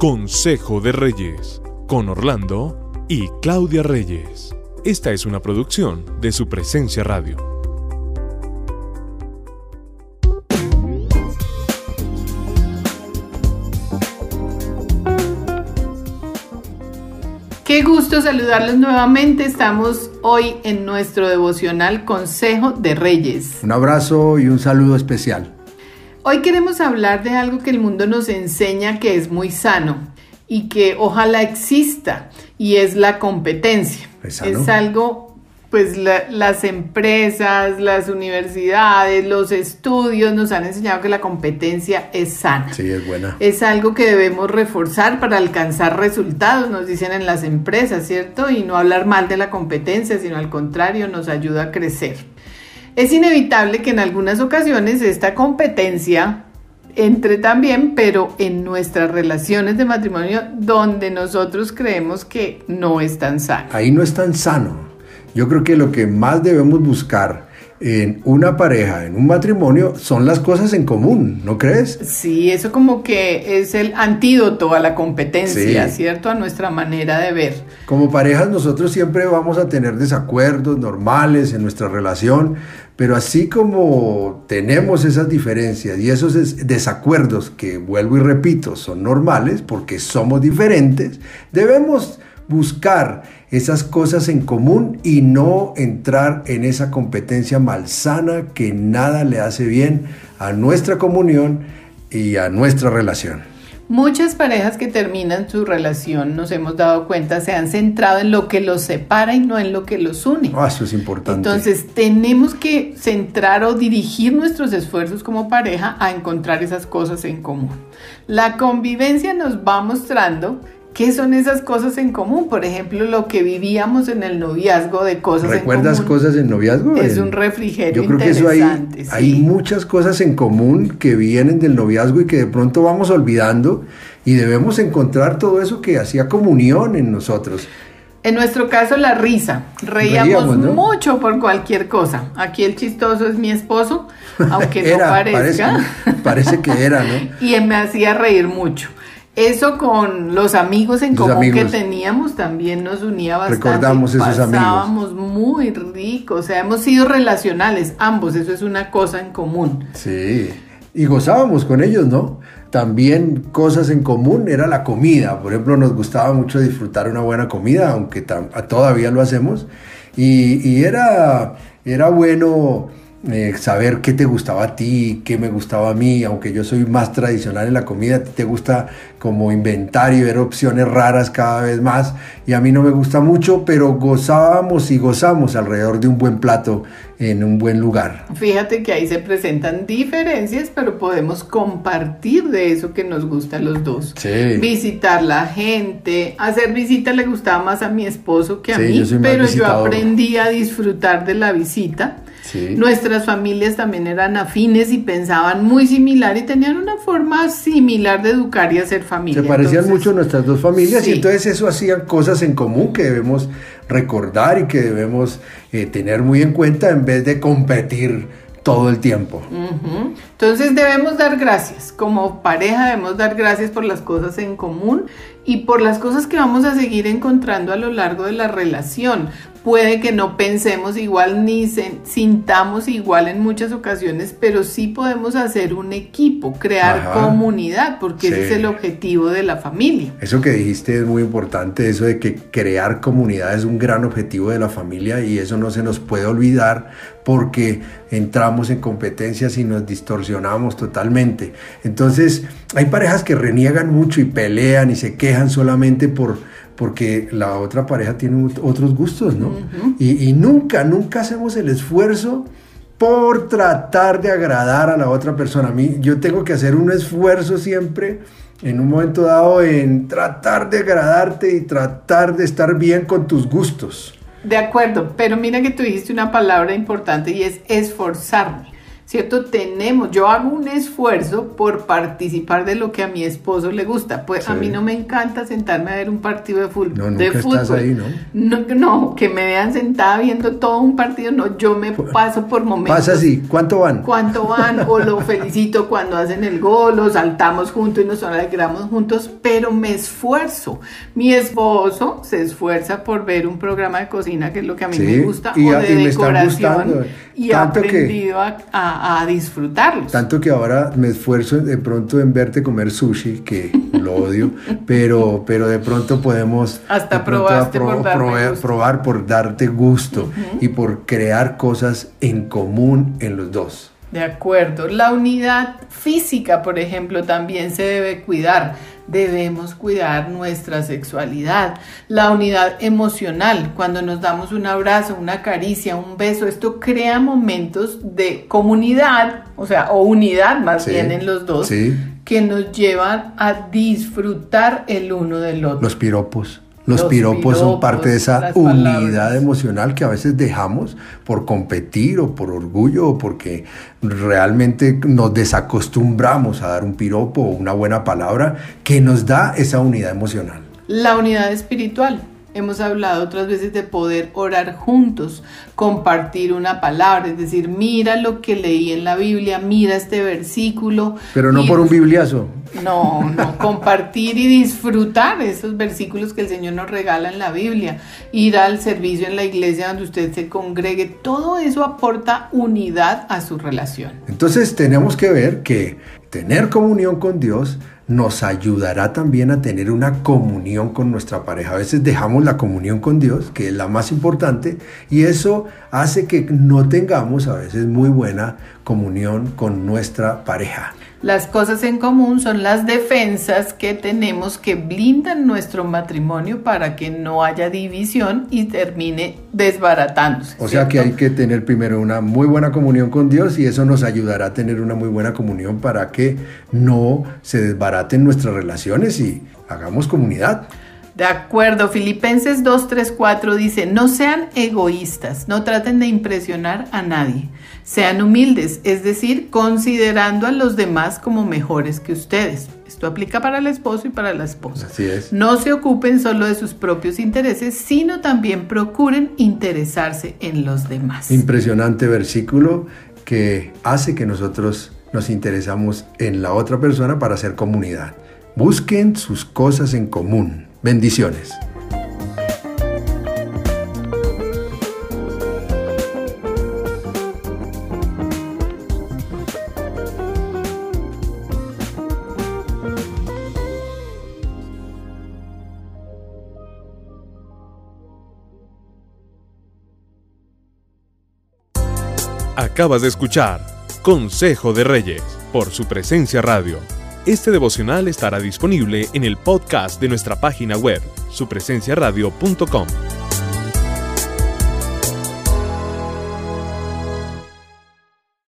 Consejo de Reyes, con Orlando y Claudia Reyes. Esta es una producción de su presencia radio. Qué gusto saludarlos nuevamente. Estamos hoy en nuestro devocional Consejo de Reyes. Un abrazo y un saludo especial. Hoy queremos hablar de algo que el mundo nos enseña que es muy sano y que ojalá exista y es la competencia. ¿Es algo, pues la- las empresas, las universidades, los estudios nos han enseñado que la competencia es sana. Sí, es buena. Es algo que debemos reforzar para alcanzar resultados, nos dicen en las empresas, ¿cierto? Y no hablar mal de la competencia, sino al contrario, nos ayuda a crecer. Es inevitable que en algunas ocasiones esta competencia entre también, pero en nuestras relaciones de matrimonio donde nosotros creemos que no es tan sano. Ahí no es tan sano. Yo creo que lo que más debemos buscar en una pareja, en un matrimonio, son las cosas en común, ¿no crees? Sí, eso como que es el antídoto a la competencia, Sí. ¿cierto? A nuestra manera de ver. Como parejas nosotros siempre vamos a tener desacuerdos normales en nuestra relación, pero así como tenemos esas diferencias y esos es- desacuerdos que vuelvo y repito son normales porque somos diferentes, debemos buscar esas cosas en común y no entrar en esa competencia malsana que nada le hace bien a nuestra comunión y a nuestra relación. Muchas parejas que terminan su relación, nos hemos dado cuenta, se han centrado en lo que los separa y no en lo que los une. Ah, eso es importante. Entonces tenemos que centrar o dirigir nuestros esfuerzos como pareja a encontrar esas cosas en común. La convivencia nos va mostrando qué son esas cosas en común. Por ejemplo, lo que vivíamos en el noviazgo de cosas ¿Recuerdas en común. cosas en noviazgo? Es un refrigerio Yo creo que eso hay, interesante, sí. hay muchas cosas en común que vienen del noviazgo y que de pronto vamos olvidando y debemos encontrar todo eso que hacía comunión en nosotros. En nuestro caso, la risa. Reíamos, Reíamos, ¿no? mucho por cualquier cosa. Aquí el chistoso es mi esposo, aunque no parezca. Parece, parece que era, ¿no? y me hacía reír mucho. Eso con los amigos en Los común que teníamos también nos unía bastante. Recordamos esos amigos. Pasábamos muy rico, o sea, hemos sido relacionales, ambos, eso es una cosa en común. Sí. Y gozábamos con ellos, ¿no? También cosas en común era la comida. Por ejemplo, nos gustaba mucho disfrutar una buena comida, aunque todavía lo hacemos. Y, y era, era bueno eh, saber qué te gustaba a ti, qué me gustaba a mí, aunque yo soy más tradicional en la comida, a ti te gusta como inventario, ver opciones raras cada vez más, y a mí no me gusta mucho, pero gozábamos y gozamos alrededor de un buen plato en un buen lugar. Fíjate que ahí se presentan diferencias, pero podemos compartir de eso que nos gusta a los dos. Sí. Visitar la gente, hacer visita le gustaba más a mi esposo que a Sí, mí, yo pero yo aprendí a disfrutar de la visita. Sí. Nuestras familias también eran afines y pensaban muy similar y tenían una forma similar de educar y hacer familia. Se parecían Entonces, mucho nuestras dos familias sí. y entonces eso hacían cosas en común que debemos recordar y que debemos eh, tener muy en cuenta en vez de competir todo el tiempo. Entonces debemos dar gracias. Como pareja debemos dar gracias por las cosas en común y por las cosas que vamos a seguir encontrando a lo largo de la relación. Puede que no pensemos igual ni sintamos igual en muchas ocasiones, pero sí podemos hacer un equipo, crear Ajá. comunidad, porque ese es el objetivo de la familia. Eso que dijiste es muy importante, eso de que crear comunidad es un gran objetivo de la familia y eso no se nos puede olvidar porque entramos en competencias y nos distorsionamos totalmente. Entonces, hay parejas que reniegan mucho y pelean y se quejan solamente por porque la otra pareja tiene ot- otros gustos, ¿no? y, y nunca, nunca hacemos el esfuerzo por tratar de agradar a la otra persona. A mí, yo tengo que hacer un esfuerzo siempre en un momento dado en tratar de agradarte y tratar de estar bien con tus gustos. De acuerdo, pero mira que tú dijiste una palabra importante y es esforzarme. ¿Cierto? Tenemos, yo hago un esfuerzo por participar de lo que a mi esposo le gusta. Pues a mí no me encanta sentarme a ver un partido de fútbol. No, de fútbol. Estás ahí, ¿no? ¿no? No, que me vean sentada viendo todo un partido, no, yo me paso por momentos. Pasa así, ¿cuánto van? ¿Cuánto van? O lo felicito cuando hacen el gol, o saltamos juntos y nos alegramos juntos, pero me esfuerzo. Mi esposo se esfuerza por ver un programa de cocina, que es lo que a mí me gusta, y o de decoración, y ha aprendido a a, disfrutarlos. Tanto que ahora me esfuerzo de pronto en verte comer sushi, que lo odio, pero, pero de pronto podemos Hasta probaste por probar por darte gusto y por crear cosas en común en los dos. De acuerdo. La unidad física, por ejemplo, también se debe cuidar debemos cuidar nuestra sexualidad. La unidad emocional, cuando nos damos un abrazo, una caricia, un beso, esto crea momentos de comunidad, o sea, o unidad más bien en los dos, que nos llevan a disfrutar el uno del otro. Los piropos. Los, piropos, son parte de esa unidad emocional que a veces dejamos por competir o por orgullo o porque realmente nos desacostumbramos a dar un piropo o una buena palabra que nos da esa unidad emocional. La unidad espiritual. Hemos hablado otras veces de poder orar juntos, compartir una palabra, es decir, mira lo que leí en la Biblia, mira este versículo. Pero no por un bibliazo. No, no, compartir y disfrutar esos versículos que el Señor nos regala en la Biblia, ir al servicio en la iglesia donde usted se congregue, todo eso aporta unidad a su relación. Entonces tenemos que ver que tener comunión con Dios nos ayudará también a tener una comunión con nuestra pareja. A veces dejamos la comunión con Dios, que es la más importante, y eso hace que no tengamos a veces muy buena comunión con nuestra pareja. Las cosas en común son las defensas que tenemos que blindan nuestro matrimonio para que no haya división y termine desbaratándose. O sea que hay que tener primero una muy buena comunión con Dios y eso nos ayudará a tener una muy buena comunión para que no se desbaraten nuestras relaciones y hagamos comunidad. De acuerdo, Filipenses 2.3.4 dice, no sean egoístas, no traten de impresionar a nadie sean humildes, es decir, considerando a los demás como mejores que ustedes. Esto aplica para el esposo y para la esposa. Así es. No se ocupen solo de sus propios intereses, sino también procuren interesarse en los demás. Impresionante versículo que hace que nosotros nos interesamos en la otra persona para hacer comunidad. Busquen sus cosas en común. Bendiciones. Acabas de escuchar Consejo de Reyes por su presencia radio. Este devocional estará disponible en el podcast de nuestra página web, supresenciaradio.com.